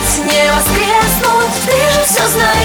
опять не воскреснуть. Ты же все знаешь.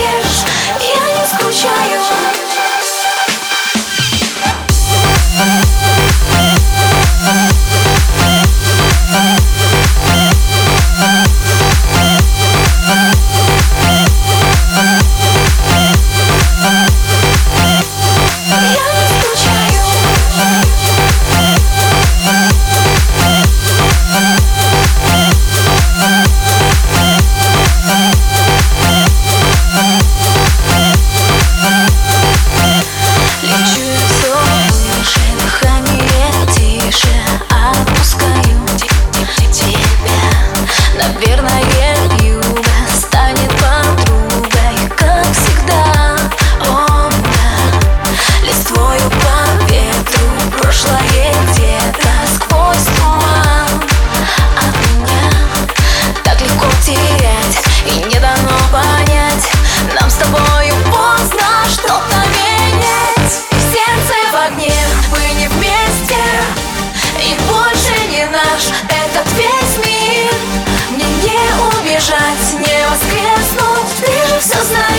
so smart.